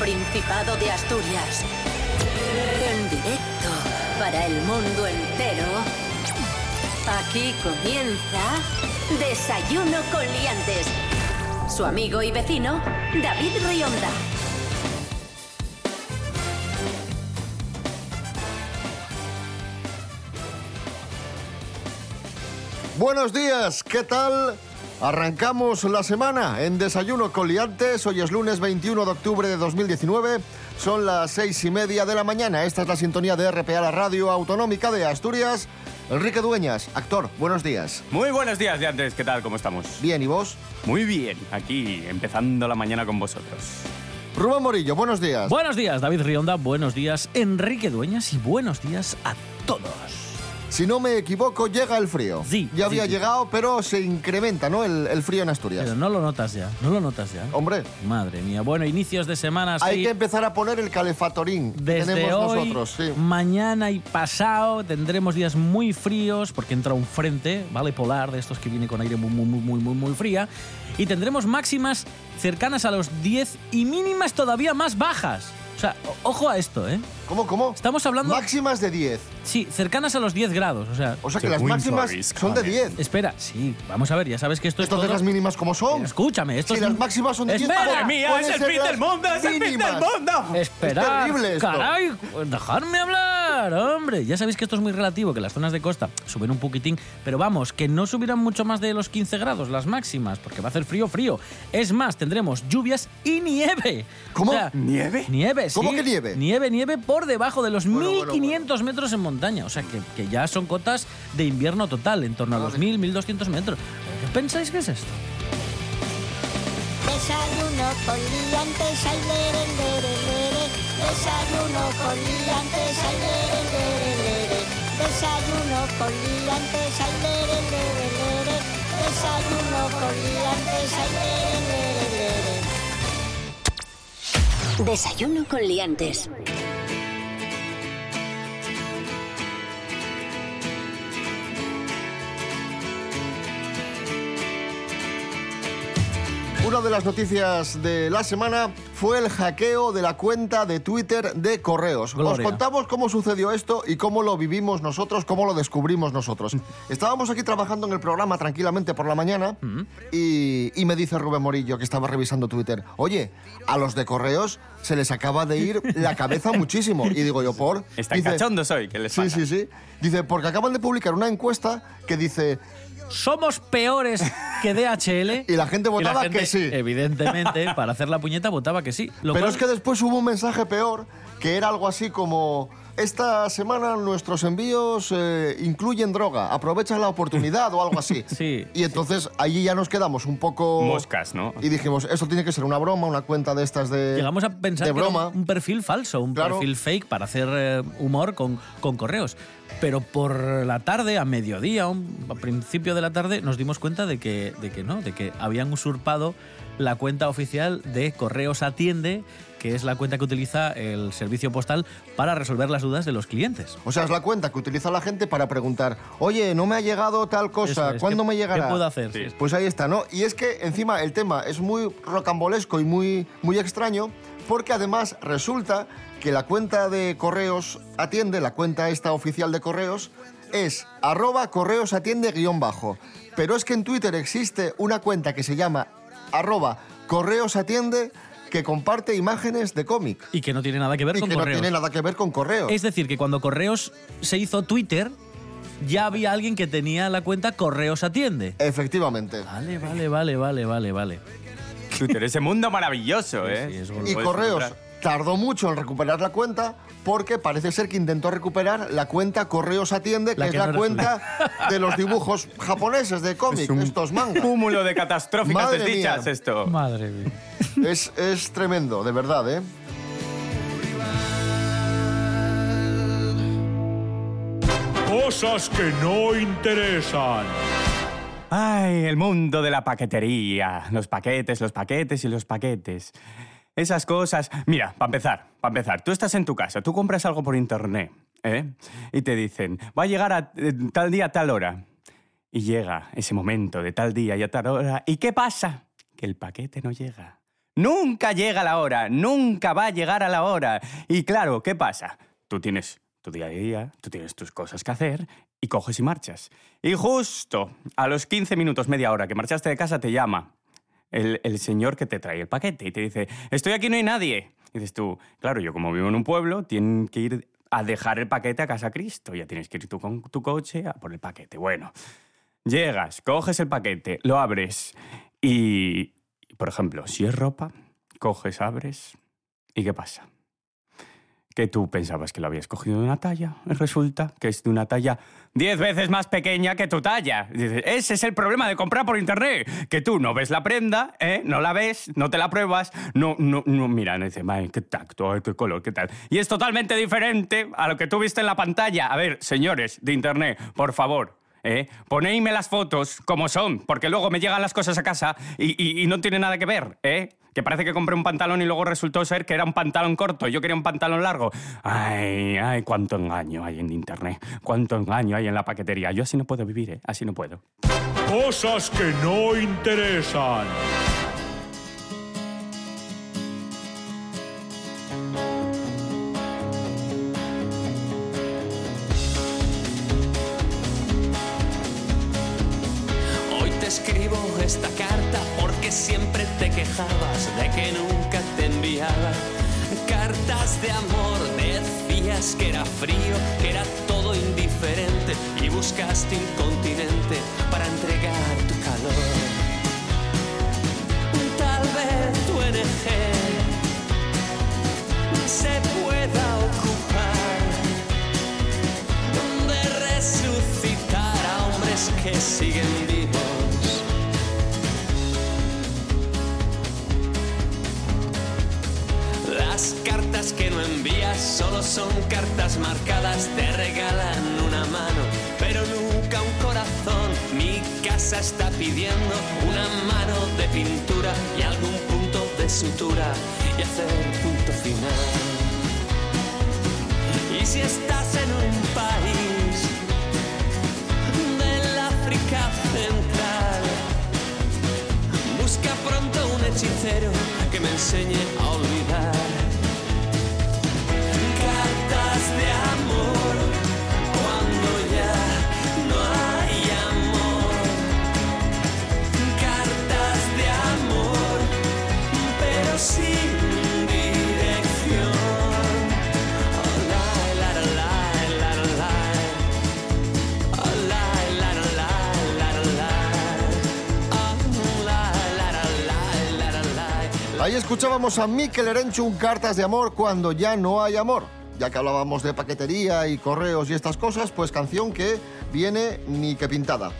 Principado de Asturias. En directo para el mundo entero. Aquí comienza Desayuno con Liantes. Su amigo y vecino, David Rionda. Buenos días, ¿qué tal? Arrancamos la semana en Desayuno con Liantes. Hoy es lunes 21 de octubre de 2019. Son las seis y media de la mañana. Esta es la sintonía de RPA, la radio autonómica de Asturias. Enrique Dueñas, actor, buenos días. Muy buenos días, Liantes. ¿Qué tal? ¿Cómo estamos? Bien, ¿y vos? Muy bien. Aquí, empezando la mañana con vosotros. Rubén Morillo, buenos días. Buenos días, David Rionda. Buenos días, Enrique Dueñas. Y buenos días a todos. Si no me equivoco, llega el frío. Sí, Ya había sí, sí. llegado, pero se incrementa, ¿no? El, el frío en Asturias. Pero no lo notas ya, no lo notas ya. Hombre, Madre mía. Bueno, inicios de semana. hay sí. que empezar a poner el calefatorín que Desde tenemos hoy, nosotros, sí. mañana y pasado tendremos días muy fríos porque entra un frente, ¿vale? Polar, de estos que viene con aire muy, muy, muy, muy, muy, muy fría. Y tendremos máximas cercanas a los 10 y mínimas todavía más bajas. O sea, ojo a esto, ¿eh? ¿Cómo, cómo? Estamos hablando... Máximas de 10. Sí, cercanas a los 10 grados. O sea, O sea que las máximas son de coming. 10. espera, sí, vamos a ver, ya sabes que esto es Entonces todo- las mínimas como son. Escúchame, esto Si es... las máximas son de 10, Espera, ¿cómo ¡Madre mía! ¡Es el fin del mundo! ¡Es el fin del mundo! Espera, Es terrible esto. caray, dejarme hablar, hombre. Ya sabéis que esto es muy relativo, que las zonas de costa suben un poquitín, pero vamos, que no subirán mucho más de los 15 grados las máximas, porque va a hacer frío, frío. Es más, tendremos lluvias y nieve. ¿Cómo? ¿Nieve? Nieve, sí. ¿Cómo que nieve? Nieve, nieve por debajo de los Bueno, bueno, 1500 metros en montaña. O sea, que, que ya son cotas de invierno total, en torno a los Madre. 1000, 1200 metros. ¿Qué pensáis que es esto? Desayuno con liantes, ay, lere, lere, lere. Desayuno con liantes, ay, lere. Desayuno con liantes, ay, lere. Desayuno con liantes, ay. Desayuno con Liantes. Una de las noticias de la semana fue el hackeo de la cuenta de Twitter de Correos. Os Gloria. contamos cómo sucedió esto y cómo lo vivimos nosotros, cómo lo descubrimos nosotros. Estábamos aquí trabajando en el programa tranquilamente por la mañana y, y me dice Rubén Morillo, que estaba revisando Twitter, oye, a los de Correos se les acaba de ir la cabeza muchísimo. Y digo yo, ¿por? Están cachondos hoy, ¿qué les Sí, pasa? sí, sí. Dice, porque acaban de publicar una encuesta que dice, ¿Somos peores que DHL? y la gente la votaba gente, que sí. Evidentemente, para hacer la puñeta votaba que sí. Lo Pero cual- es que después hubo un mensaje peor, que era algo así como... Esta semana nuestros envíos eh, incluyen droga, aprovecha la oportunidad o algo así. Sí. Y entonces allí ya nos quedamos un poco... Moscas, ¿no? Y dijimos, esto tiene que ser una broma, una cuenta de estas de... Llegamos a pensar de que era broma. un perfil falso, un Claro. perfil fake para hacer eh, humor con, con correos. Pero por la tarde, a mediodía, a principio de la tarde, nos dimos cuenta de que, de que no, de que habían usurpado la cuenta oficial de Correos Atiende, que es la cuenta que utiliza el servicio postal para resolver las dudas de los clientes. O sea, es la cuenta que utiliza la gente para preguntar, oye, no me ha llegado tal cosa, es, ¿cuándo ¿qué- me llegará? ¿Qué puedo hacer? Sí. Pues ahí está, ¿no? Y es que encima el tema es muy rocambolesco y muy, muy extraño, porque además resulta que la cuenta de correos atiende, la cuenta esta oficial de correos, es arroba correos atiende guion bajo. Pero es que en Twitter existe una cuenta que se llama arroba correos atiende que comparte imágenes de cómic. Y que no tiene nada que ver Y con que correos. no tiene nada que ver con correos. Es decir, que cuando Correos se hizo Twitter, ya había alguien que tenía la cuenta Correos Atiende. Efectivamente. Vale, vale, vale, vale, vale, vale. Twitter, ese mundo maravilloso, ¿eh? sí, es Y Correos encontrar. tardó mucho en recuperar la cuenta porque parece ser que intentó recuperar la cuenta Correos Atiende, que La es la no cuenta de los dibujos japoneses de cómic, Es un estos mangas. Cúmulo de catastróficas Madre desdichas mía. esto. Madre mía. Es, es tremendo, de verdad, ¿eh? Cosas que no interesan. Ay, el mundo de la paquetería. Los paquetes, los paquetes y los paquetes. Esas cosas. Mira, para empezar, para empezar, tú estás en tu casa, tú compras algo por internet, ¿eh? Y te dicen, va a llegar a eh, tal día, a tal hora. Y llega ese momento de tal día y a tal hora. ¿Y qué pasa? Que el paquete no llega. Nunca llega la hora, nunca va a llegar a la hora. Y claro, ¿qué pasa? Tú tienes tu día a día, tú tienes tus cosas que hacer y coges y marchas. Y justo a los 15 minutos, media hora que marchaste de casa, te llama el, el señor que te trae el paquete y te dice, estoy aquí, no hay nadie. Y dices tú, claro, yo como vivo en un pueblo, tienen que ir a dejar el paquete a casa Cristo. Ya tienes que ir tú con tu coche por el paquete. Bueno, llegas, coges el paquete, lo abres y, por ejemplo, si es ropa, coges, abres y ¿qué pasa? Que tú pensabas que lo habías cogido de una talla resulta que es de una talla diez veces más pequeña que tu talla. Ese es el problema de comprar por internet, que tú no ves la prenda, ¿eh? no la ves, no te la pruebas, no, no, no, mira, no dices, "Ay, qué tacto, qué color, qué tal. Y es totalmente diferente a lo que tú viste en la pantalla. A ver, señores de internet, por favor, ¿eh? Ponéisme las fotos como son, porque luego me llegan las cosas a casa y, no tiene nada que ver, ¿eh? Que parece que compré un pantalón y luego resultó ser que era un pantalón corto. Yo quería un pantalón largo. Ay, ay, cuánto engaño hay en internet. Cuánto engaño hay en la paquetería. Yo así no puedo vivir, ¿eh? Así no puedo. Cosas que no interesan. Esta carta porque siempre te quejabas de que nunca te enviaba cartas de amor. Decías que era frío, que era todo indiferente y buscaste un continente para entregar tu calor. Tal vez tu NG se pueda ocupar de resucitar a hombres que siguen que no envías solo son cartas marcadas, te regalan una mano, pero nunca un corazón. Mi casa está pidiendo una mano de pintura y algún punto de sutura y hacer punto final. Y si estás en un país del África Central, busca pronto un hechicero que me enseñe a olvidar. Escuchábamos a Mikel Erenchun cartas de amor cuando ya no hay amor. Ya que hablábamos de paquetería y correos y estas cosas, pues canción que viene ni que pintada.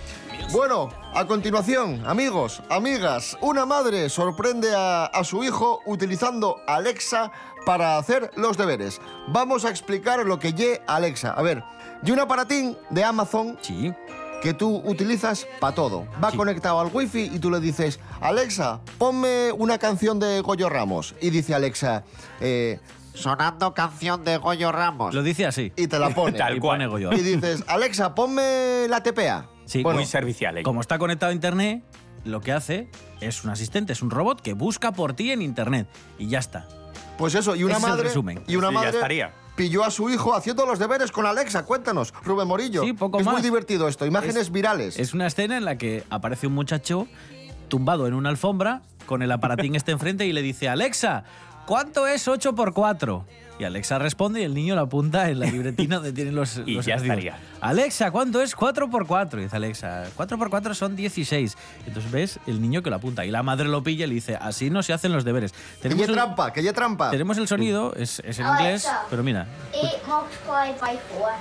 Bueno, a continuación, amigos, amigas, una madre sorprende a, su hijo utilizando Alexa para hacer los deberes. Vamos a explicar lo que ye Alexa. A ver, y un aparatín de Amazon Sí. Que tú utilizas para todo. Va Sí. conectado al wifi y tú le dices, Alexa, ponme una canción de Goyo Ramos. Y dice Alexa, eh, sonando canción de Goyo Ramos. Lo dice así. Y te la pone. Tal y cual. pone Goyo. y dices, Alexa, ponme la TPA. Sí, Bueno, Muy servicial. ¿eh? Como está conectado a internet, lo que hace es un asistente, es un robot que busca por ti en internet. Y ya está. Pues eso, y una es el madre. resumen. Y una Sí, ya madre estaría. Pilló a su hijo haciendo los deberes con Alexa. Cuéntanos, Rubén Morillo. Sí, poco es muy divertido esto. Imágenes Es- virales. Es una escena en la que aparece un muchacho tumbado en una alfombra con el aparatín este enfrente y le dice, Alexa, ¿cuánto es 8 por 4? Y Alexa responde y el niño lo apunta en la libretina donde tienen los, Y los ya estaría. Alexa, ¿cuánto es 4 por 4? Y dice Alexa, 4 por 4 son 16. Entonces ves el niño que lo apunta y la madre lo pilla y le dice, así no se hacen los deberes. que Tenemos el, trampa, que ye trampa. tenemos el sonido, es, es en Alexa. inglés, pero mira, 8 multiplied by 4.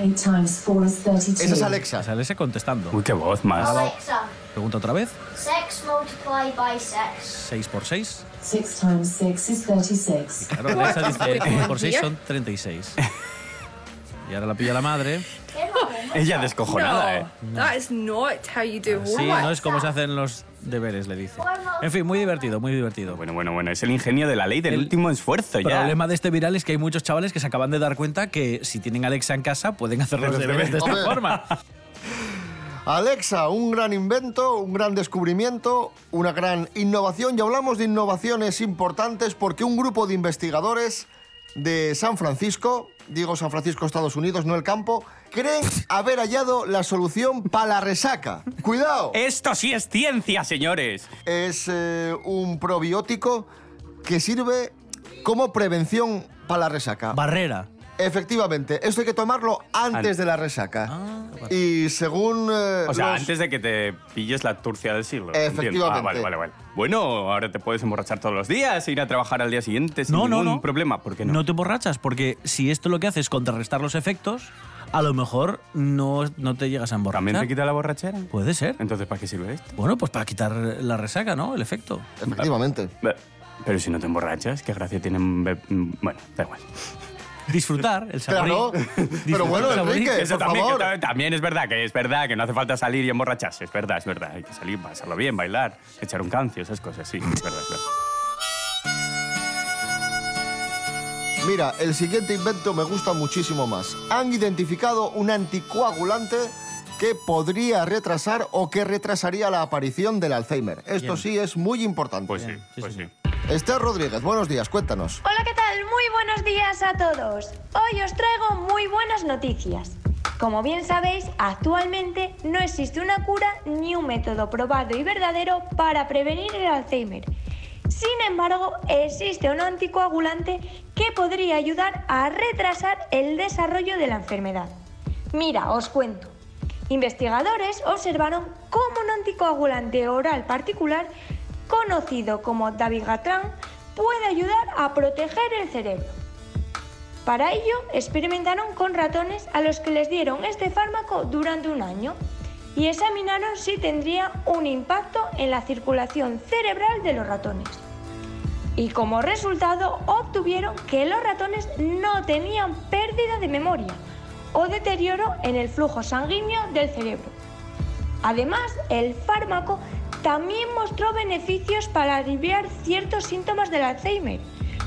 8 times 4 is 32. Esa es Alexa. es Alexa contestando. Uy, qué voz más. Alexa, Pregunta otra vez, 6 multiplied by 6. 6 por 6. 6 times 6 is 36. Claro, Alexa dice, "Seis por 6 son 36. Y ahora la pilla la madre. Ella descojonada, ¿eh? That is not how you do Sí, homework. no es como se hacen los deberes, le dice. En fin, muy divertido, muy divertido. Bueno, bueno, bueno. Es el ingenio de la ley del El último esfuerzo El ya. problema de este viral es que hay muchos chavales que se acaban de dar cuenta que si tienen Alexa en casa pueden hacer los deberes de esta forma. Alexa, un gran invento, un gran descubrimiento, una gran innovación. Y hablamos de innovaciones importantes porque un grupo de investigadores de San Francisco, digo San Francisco, Estados Unidos, no el campo, creen haber hallado la solución para la resaca. ¡Cuidado! Esto sí es ciencia, señores. Es eh, un probiótico que sirve como prevención para la resaca. Barrera. Efectivamente, esto hay que tomarlo antes An- de la resaca. Ah, y según... eh, O sea, los- antes de que te pilles la turcia del siglo. entiendo. Efectivamente. Ah, vale, vale, vale. Bueno, ahora te puedes emborrachar todos los días e ir a trabajar al día siguiente sin No, no, ningún no. problema. ¿Por qué no? No te borrachas, porque si esto lo que hace es contrarrestar los efectos, a lo mejor no, no te llegas a emborrachar. ¿También te quita la borrachera? Puede ser. Entonces, ¿para qué sirve esto? Bueno, pues para quitar la resaca, ¿no? El efecto. Efectivamente. Be- Pero si no te emborrachas, ¿qué gracia tiene? be- Bueno, da igual. Disfrutar el saborío. Claro. Pero bueno. Enrique, Eso por también, que favor. ta- también es verdad, que es verdad, que no hace falta salir y emborracharse. Es verdad, es verdad. Hay que salir, pasarlo bien, bailar, echar un cancio, esas cosas, sí. Es verdad, es verdad. Mira, el siguiente invento me gusta muchísimo más. Han identificado un anticoagulante que podría retrasar o que retrasaría la aparición del Alzheimer. Esto Bien. sí es muy importante. Pues sí, sí, pues sí. sí. Esther Rodríguez, buenos días, cuéntanos. Hola, ¿qué tal? Muy buenos días a todos. Hoy os traigo muy buenas noticias. Como bien sabéis, actualmente no existe una cura ni un método probado y verdadero para prevenir el Alzheimer. Sin embargo, existe un anticoagulante que podría ayudar a retrasar el desarrollo de la enfermedad. Mira, os cuento. Investigadores observaron cómo un anticoagulante oral particular, conocido como dabigatran, puede ayudar a proteger el cerebro. Para ello, experimentaron con ratones a los que les dieron este fármaco durante un año y examinaron si tendría un impacto en la circulación cerebral de los ratones. Y como resultado obtuvieron que los ratones no tenían pérdida de memoria o deterioro en el flujo sanguíneo del cerebro. Además, el fármaco también mostró beneficios para aliviar ciertos síntomas del Alzheimer,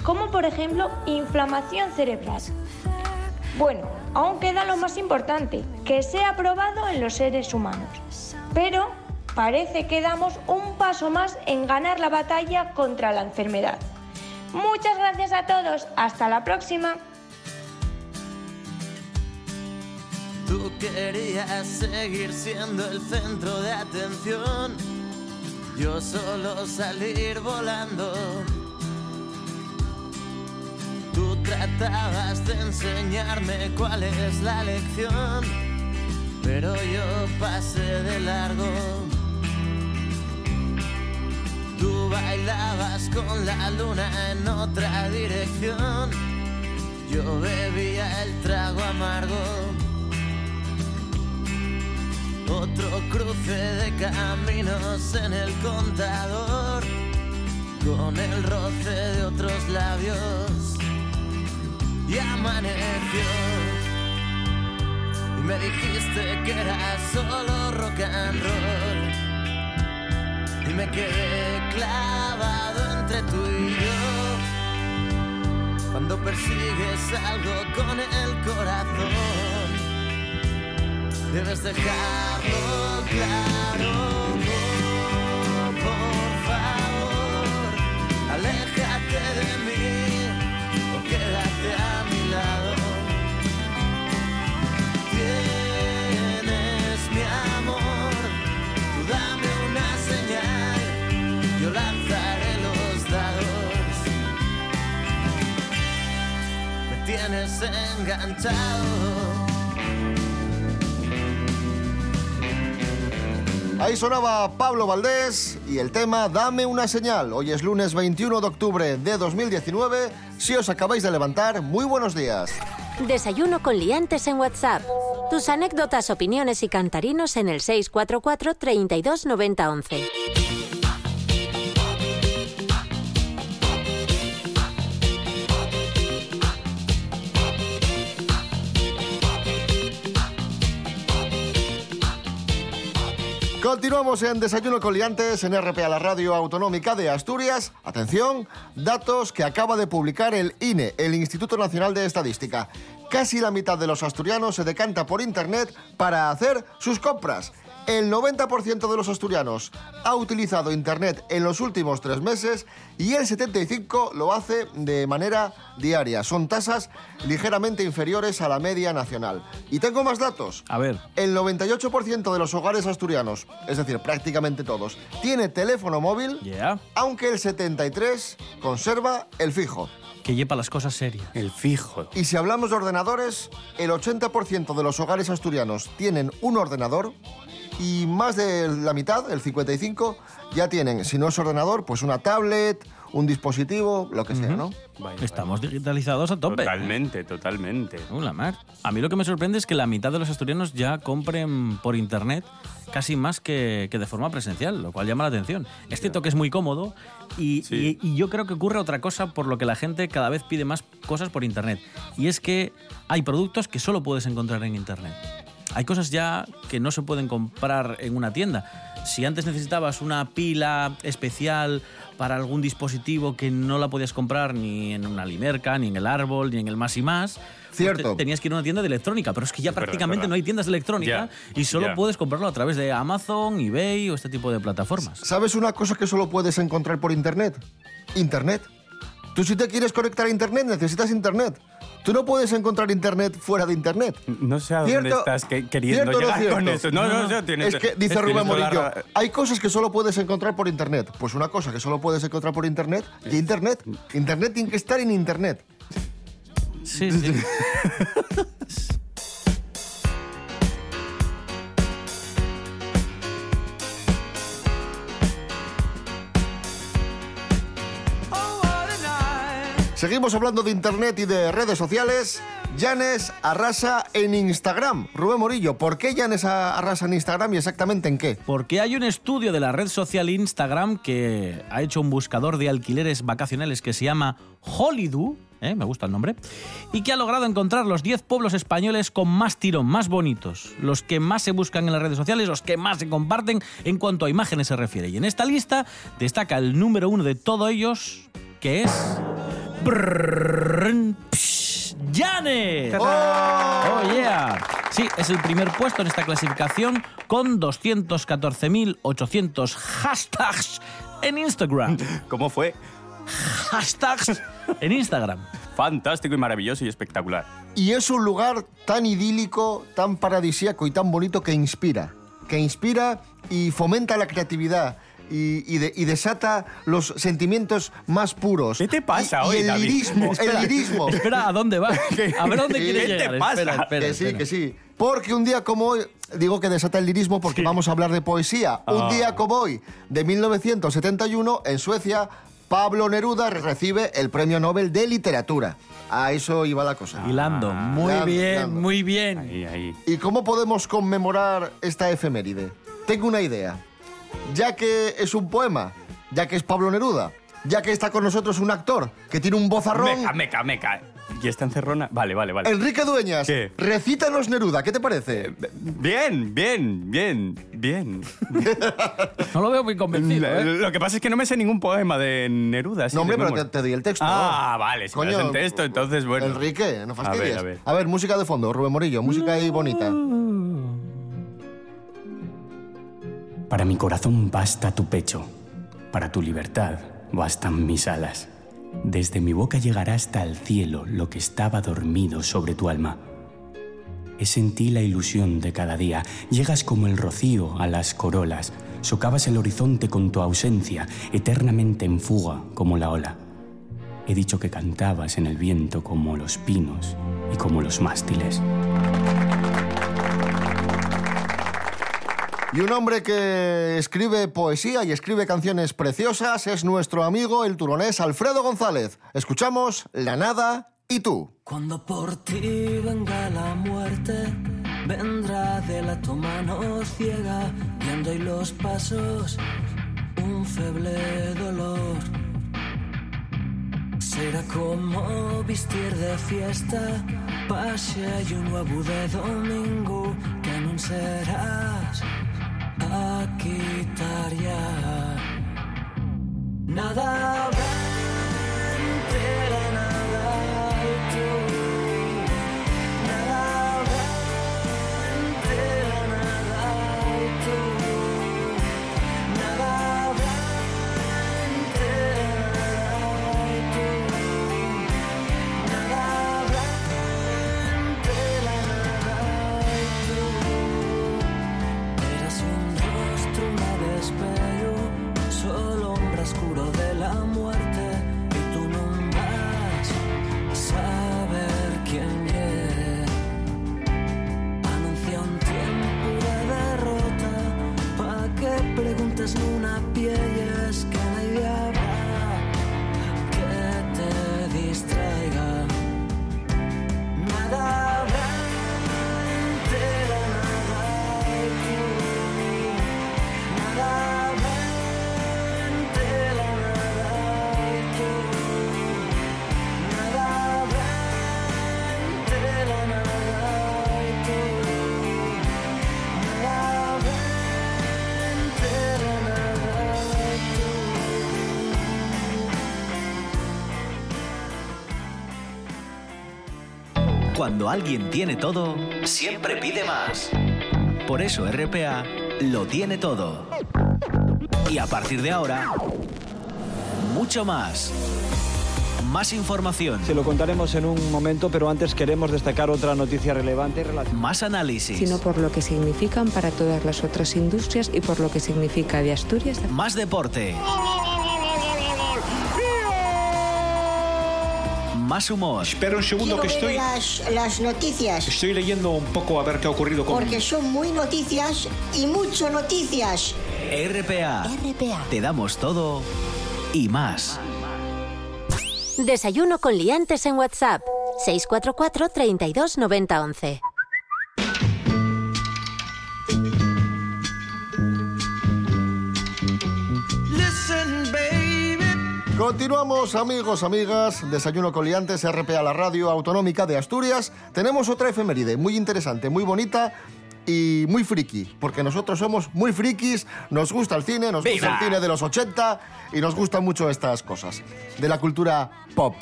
como por ejemplo inflamación cerebral. Bueno, aún queda lo más importante, que sea aprobado en los seres humanos. Pero parece que damos un paso más en ganar la batalla contra la enfermedad. Muchas gracias a todos, hasta la próxima. Yo solo salir volando. Tú tratabas de enseñarme cuál es la lección. Pero yo pasé de largo. Tú bailabas con la luna en otra dirección. Yo bebía el trago amargo. Otro cruce de caminos en el contador, con el roce de otros labios. Y amaneció, y me dijiste que era solo rock and roll. Y me quedé clavado entre tú y yo. Cuando persigues algo con el corazón debes dejarlo claro. Por favor, aléjate de mí o quédate a mi lado. Tienes mi amor, tú dame una señal, yo lanzaré los dados. Me tienes enganchado. Ahí sonaba Pablo Valdés y el tema Dame una señal. Hoy es lunes 21 de octubre de 2019. Si os acabáis de levantar, muy buenos días. Desayuno con liantes en WhatsApp. Tus anécdotas, opiniones y cantarinos en el 644 32 90 11. Continuamos en Desayuno con Liantes en RP a la Radio Autonómica de Asturias. Atención, datos que acaba de publicar el INE, el Instituto Nacional de Estadística. Casi la mitad de los asturianos se decanta por Internet para hacer sus compras. El 90% de los asturianos ha utilizado Internet en los últimos tres meses y el 75% lo hace de manera diaria. Son tasas ligeramente inferiores a la media nacional. Y tengo más datos. A ver. El 98% de los hogares asturianos, es decir, prácticamente todos, tiene teléfono móvil, Ya. aunque el 73% conserva el fijo. Que lleva las cosas serias. El fijo. Y si hablamos de ordenadores, el 80% de los hogares asturianos tienen un ordenador y más de la mitad, el 55%, ya tienen, si no es ordenador, pues una tablet, un dispositivo, lo que sea, ¿no? Vaya, Estamos digitalizados a tope. Totalmente, totalmente. Uh, la mar. A mí lo que me sorprende es que la mitad de los asturianos ya compren por internet casi más que, que de forma presencial, lo cual llama la atención. Es cierto que es muy cómodo y, Sí. y- y yo creo que ocurre otra cosa por lo que la gente cada vez pide más cosas por internet. Y es que hay productos que solo puedes encontrar en internet. Hay cosas ya que no se pueden comprar en una tienda. Si antes necesitabas una pila especial para algún dispositivo que no la podías comprar ni en una limerca, ni en el árbol, ni en el más y más, pues Cierto. te- tenías que ir a una tienda de electrónica. Pero es que ya Es prácticamente verdad. no hay tiendas de electrónica Ya, y solo ya. puedes comprarlo a través de Amazon, eBay o este tipo de plataformas. ¿Sabes una cosa que solo puedes encontrar por Internet? Internet. Tú si te quieres conectar a Internet necesitas Internet. Tú no puedes encontrar Internet fuera de Internet. No sé a dónde ¿Cierto? estás que- queriendo ¿Cierto o no llegar con eso. No, no, no, tienes- Es que dice Rubén la Morillo, hay cosas que solo puedes encontrar por Internet. Pues una cosa que solo puedes encontrar por Internet, y Internet. Internet tiene que estar en Internet. Sí, sí. Seguimos hablando de Internet y de redes sociales. Janes arrasa en Instagram. Rubén Morillo, ¿por qué Janes a- arrasa en Instagram y exactamente en qué? Porque hay un estudio de la red social Instagram que ha hecho un buscador de alquileres vacacionales que se llama Holidoo, ¿eh? me gusta el nombre, y que ha logrado encontrar los 10 pueblos españoles con más tirón, más bonitos, los que más se buscan en las redes sociales, los que más se comparten en cuanto a imágenes se refiere. Y en esta lista destaca el número uno de todos ellos, que es... Psh, ¡Llanes! ¡Oh, yeah! Sí, es el primer puesto en esta clasificación con 214.800 hashtags en Instagram. ¿Cómo fue? Hashtags en Instagram. Fantástico y maravilloso y espectacular. Y es un lugar tan idílico, tan paradisíaco y tan bonito que inspira. Que inspira y fomenta la creatividad. Y, y de- y desata los sentimientos más puros. ¿Qué te pasa Y- y hoy, el David? lirismo, Espera, el lirismo. Espera, ¿a dónde va? A ver dónde ¿Qué quiere te pasa? Espera, espera, que sí, espera. que sí. Porque un día como hoy, digo que desata el lirismo porque vamos a hablar de poesía. Un Ah. día como hoy, de 1971, en Suecia, Pablo Neruda recibe el Premio Nobel de Literatura. A eso iba la cosa. Hilando, muy Hilando, bien, hilando. muy bien. Ahí, ahí. ¿Y cómo podemos conmemorar esta efeméride? Tengo una idea. Ya que es un poema, ya que es Pablo Neruda, ya que está con nosotros un actor que tiene un vozarrón, Meca, meca, meca. ¿Y está encerrona? Vale, vale, vale. Enrique Dueñas, ¿Qué? recítanos Neruda, ¿qué te parece? Bien, bien, bien, bien. No lo veo muy convencido, ¿eh? Lo que pasa es que no me sé ningún poema de Neruda. así No, hombre, pero te, te doy el texto. Ah, vale, si me das el texto, entonces, bueno. Enrique, no A fastidies. ver, a ver. música de fondo, Rubén Morillo, música ahí bonita. Para mi corazón basta tu pecho, para tu libertad bastan mis alas. Desde mi boca llegará hasta el cielo lo que estaba dormido sobre tu alma. Es en la ilusión de cada día. Llegas como el rocío a las corolas. Socavas el horizonte con tu ausencia, eternamente en fuga como la ola. He dicho que cantabas en el viento como los pinos y como los mástiles. Y un hombre que escribe poesía y escribe canciones preciosas es nuestro amigo el turonés Alfredo González. Escuchamos La Nada y tú. Cuando por ti venga la muerte, vendrá de la tu mano ciega, guiando y los pasos, un feble dolor. Será como vestir de fiesta, pase y un nuevo de domingo, que anunciarás a quitar ya. Nada vente Cuando alguien tiene todo, siempre pide más. Por eso RPA lo tiene todo. Y a partir de ahora, mucho más. Más información. Se lo contaremos en un momento, pero antes queremos destacar otra noticia relevante. Más análisis. sino por lo que significan para todas las otras industrias y por lo que significa de Asturias. Más deporte. Más humor. Espera un segundo que Quiero estoy, las, las noticias, estoy leyendo un poco a ver qué ha ocurrido con... porque son muy noticias y mucho noticias. RPA. RPA. Te damos todo y más. Desayuno con liantes en WhatsApp. 644 32 90 11. Continuamos, amigos, amigas. Desayuno con liantes, RPA, la radio autonómica de Asturias. Tenemos otra efeméride muy interesante, muy bonita y muy friki. Porque nosotros somos muy frikis, nos gusta el cine, nos gusta el cine de los 80 y nos gustan mucho estas cosas. De la cultura pop.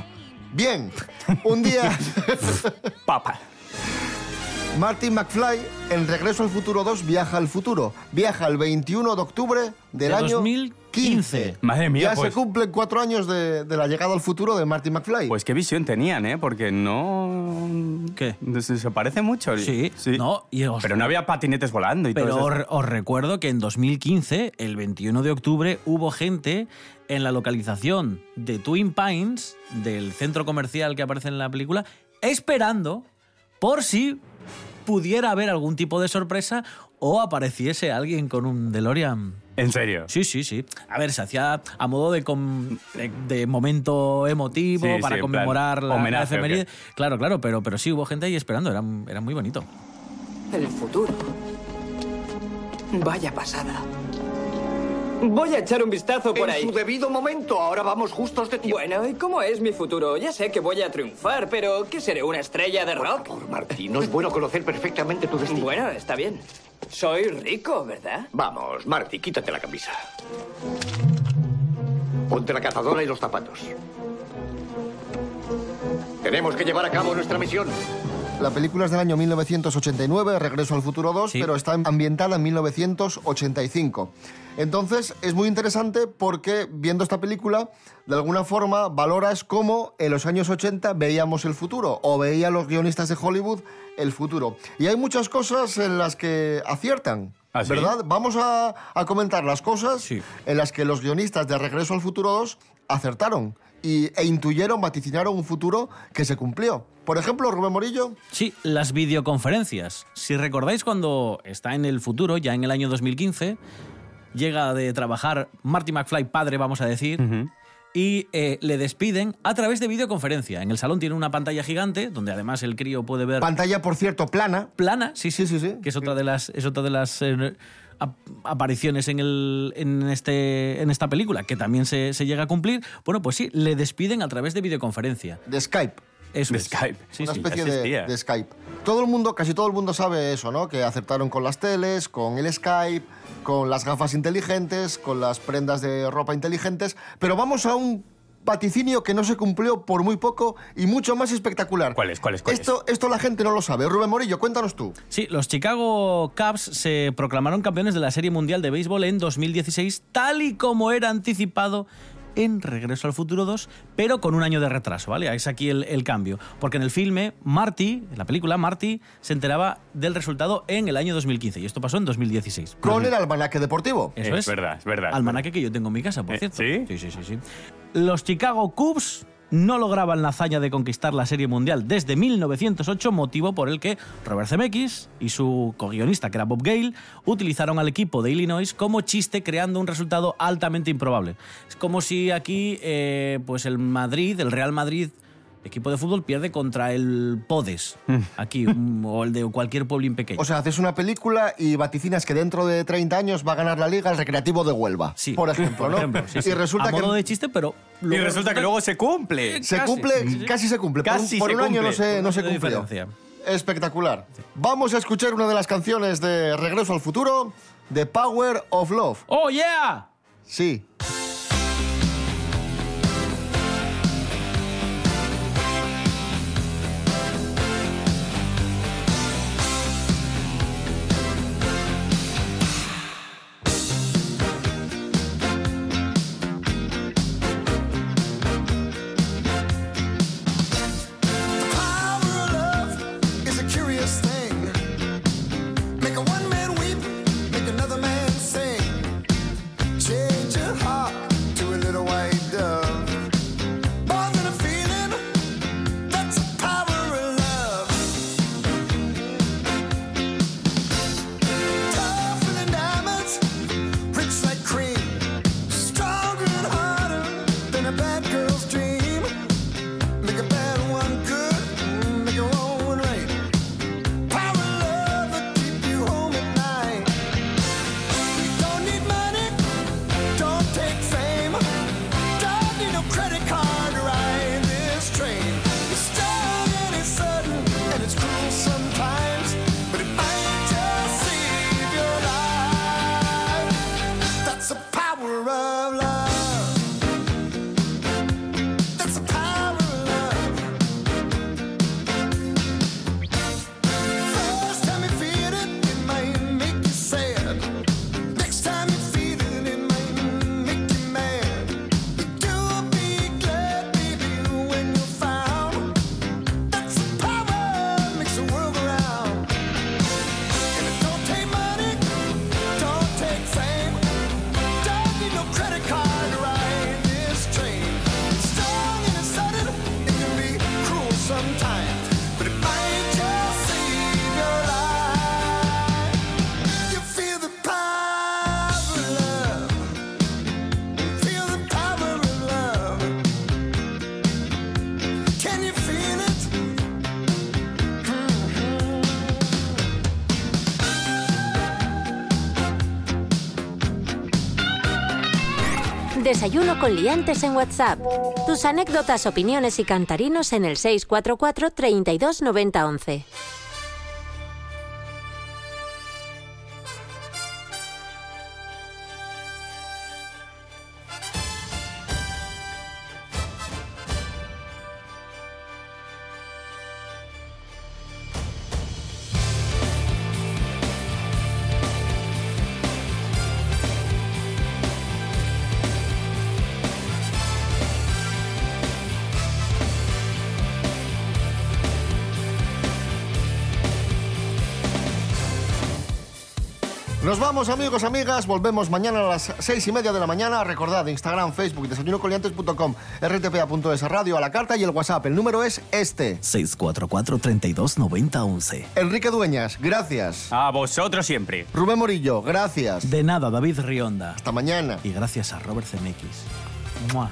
Bien, un día. Papa. Martin McFly, en Regreso al Futuro 2, viaja al futuro. Viaja el 21 de octubre del De año 2015. Madre mía, ya pues, se cumplen cuatro años de, de la llegada al futuro de Martin McFly. pues qué visión tenían, ¿eh? Porque no... ¿Qué? Se, se parece mucho. Sí, no, y os- Pero no había patinetes volando y Pero todo os, eso. os recuerdo que en 2015, el 21 de octubre, hubo gente en la localización de Twin Pines, del centro comercial que aparece en la película, esperando por si pudiera haber algún tipo de sorpresa o apareciese alguien con un DeLorean. ¿En serio? Sí, sí, sí. A ver, se hacía a modo de, com- de, de momento emotivo Sí, para sí, en conmemorar plan, la, homenaje. Claro, claro, pero, pero sí hubo gente ahí esperando, era, era muy bonito. El futuro. Vaya pasada. Voy a echar un vistazo por En ahí. su debido momento, ahora vamos justos de tiempo. Bueno, ¿y cómo es mi futuro? Ya sé que voy a triunfar, pero ¿qué seré? ¿Una estrella de rock? Por Marty, no es bueno conocer perfectamente tu destino. Bueno, está bien. Soy rico, ¿verdad? Vamos, Marty, quítate la camisa. Ponte la cazadora y los zapatos. Tenemos que llevar a cabo nuestra misión. La película es del año 1989, Regreso al Futuro 2, pero está ambientada en 1985. Entonces, es muy interesante porque viendo esta película, de alguna forma valoras cómo en los años 80 veíamos el futuro o veían los guionistas de Hollywood el futuro. Y hay muchas cosas en las que aciertan. ¿Ah, sí? ¿Verdad? Vamos a, a comentar las cosas en las que los guionistas de Regreso al Futuro 2 acertaron y, e intuyeron, vaticinaron un futuro que se cumplió. Por ejemplo, Rubén Morillo. Sí, las videoconferencias. Si recordáis cuando está en el futuro, ya en el año 2015, llega de trabajar Marty McFly padre, vamos a decir, y eh, le despiden a través de videoconferencia. En el salón tiene una pantalla gigante, donde además el crío puede ver... Pantalla, por cierto, plana. Plana, sí, sí, sí, sí. Que es otra de las, es otra de las eh, ap- apariciones en, el, en, este, en esta película, que también se, se llega a cumplir. Bueno, pues sí, le despiden a través de videoconferencia. De Skype. Eso De es. Skype. Sí, una sí. especie de Skype. Todo el mundo, casi todo el mundo sabe eso, ¿no? Que aceptaron con las teles, con el Skype, con las gafas inteligentes, con las prendas de ropa inteligentes. Pero vamos a un vaticinio que no se cumplió por muy poco y mucho más espectacular. ¿Cuál es? ¿Cuál es? ¿Cuál es? Esto, esto la gente no lo sabe. Rubén Morillo, cuéntanos tú. Sí, los Chicago Cubs se proclamaron campeones de la Serie Mundial de Béisbol en 2016, tal y como era anticipado en Regreso al Futuro 2, pero con un año de retraso, ¿vale? Es aquí el, el cambio. Porque en el filme, Marty, en la película, Marty se enteraba del resultado en el año 2015 y esto pasó en 2016. Con el almanaque deportivo. Eso es es. verdad, es verdad. Almanaque que yo tengo en mi casa, por Eh, cierto. ¿sí? Sí, sí, sí, sí. Los Chicago Cubs no lograban la hazaña de conquistar la Serie Mundial desde 1908, motivo por el que Robert Zemeckis y su co-guionista, que era Bob Gale, utilizaron al equipo de Illinois como chiste, creando un resultado altamente improbable. Es como si aquí, eh, pues el Madrid, el Real Madrid, equipo de fútbol, pierde contra el Podes, aquí, mm, o el de cualquier pueblín pequeño. O sea, haces una película y vaticinas que dentro de 30 años va a ganar la liga el Recreativo de Huelva. Sí, por ejemplo, por ¿no? ejemplo, sí, sí. Y resulta a que modo de chiste, pero Y resulta que luego se cumple. se casi, cumple, casi se cumple. Por un- Casi por se un, año no se, no se cumplió. Espectacular. Vamos a escuchar una de las canciones de Regreso al Futuro, The Power of Love. ¡Oh, yeah! Sí. Desayuno con liantes en WhatsApp. Tus anécdotas, opiniones y cantarinos en el 644 32 90 11. Nos vamos, amigos, amigas. Volvemos mañana a las seis y media de la mañana. Recordad, Instagram, Facebook, desayunocoliantes.com, rtpa.es, radio a la carta y el WhatsApp. El número es este. 644 32 90 11. Enrique Dueñas, gracias. A vosotros siempre. Rubén Morillo, gracias. De nada, David Rionda. Hasta mañana. Y gracias a Robert Zemeckis. ¡Mua!